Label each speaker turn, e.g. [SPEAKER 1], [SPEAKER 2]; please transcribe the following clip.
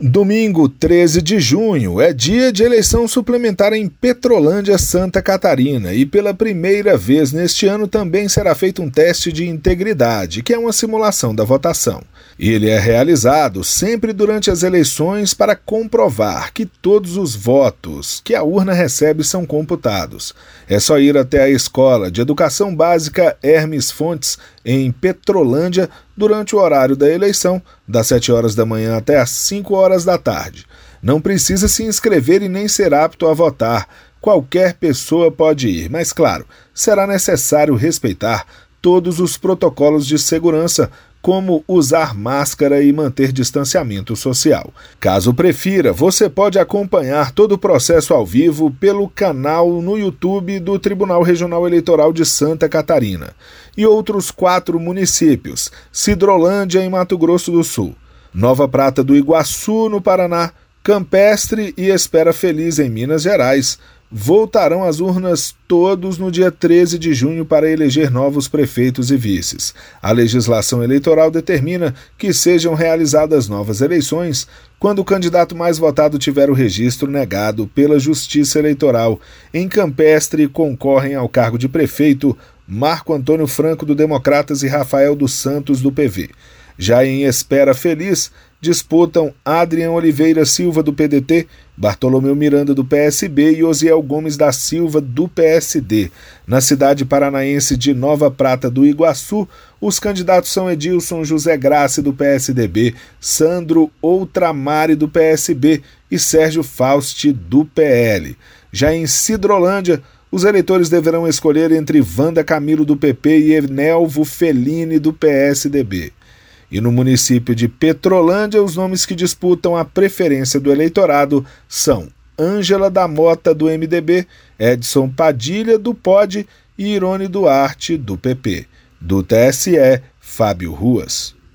[SPEAKER 1] Domingo 13 de junho é dia de eleição suplementar em Petrolândia, Santa Catarina, e pela primeira vez neste ano também será feito um teste de integridade, que é uma simulação da votação. Ele é realizado sempre durante as eleições para comprovar que todos os votos que a urna recebe são computados. É só ir até a Escola de Educação Básica Hermes Fontes, em Petrolândia, durante o horário da eleição, das 7 horas da manhã até as 5 horas da tarde. Não precisa se inscrever e nem ser apto a votar. Qualquer pessoa pode ir, mas, claro, será necessário respeitar todos os protocolos de segurança como usar máscara e manter distanciamento social. Caso prefira, você pode acompanhar todo o processo ao vivo pelo canal no YouTube do Tribunal Regional Eleitoral de Santa Catarina e outros quatro municípios: Cidrolândia, em Mato Grosso do Sul, Nova Prata do Iguaçu, no Paraná, Campestre e Espera Feliz, em Minas Gerais voltarão às urnas todos no dia 13 de junho para eleger novos prefeitos e vices. A legislação eleitoral determina que sejam realizadas novas eleições quando o candidato mais votado tiver o registro negado pela Justiça Eleitoral. Em Campestre concorrem ao cargo de prefeito Marco Antônio Franco do Democratas e Rafael dos Santos do PV. Já em Espera Feliz, disputam Adrian Oliveira Silva, do PDT, Bartolomeu Miranda, do PSB e Osiel Gomes da Silva, do PSD. Na cidade paranaense de Nova Prata do Iguaçu, os candidatos são Edilson José Graça, do PSDB, Sandro Outramari, do PSB e Sérgio Fausti, do PL. Já em Cidrolândia, os eleitores deverão escolher entre Wanda Camilo, do PP, e Enelvo Felini, do PSDB. E no município de Petrolândia, os nomes que disputam a preferência do eleitorado são Ângela da Mota, do MDB, Edson Padilha, do POD e Irone Duarte, do PP. Do TSE, Fábio Ruas.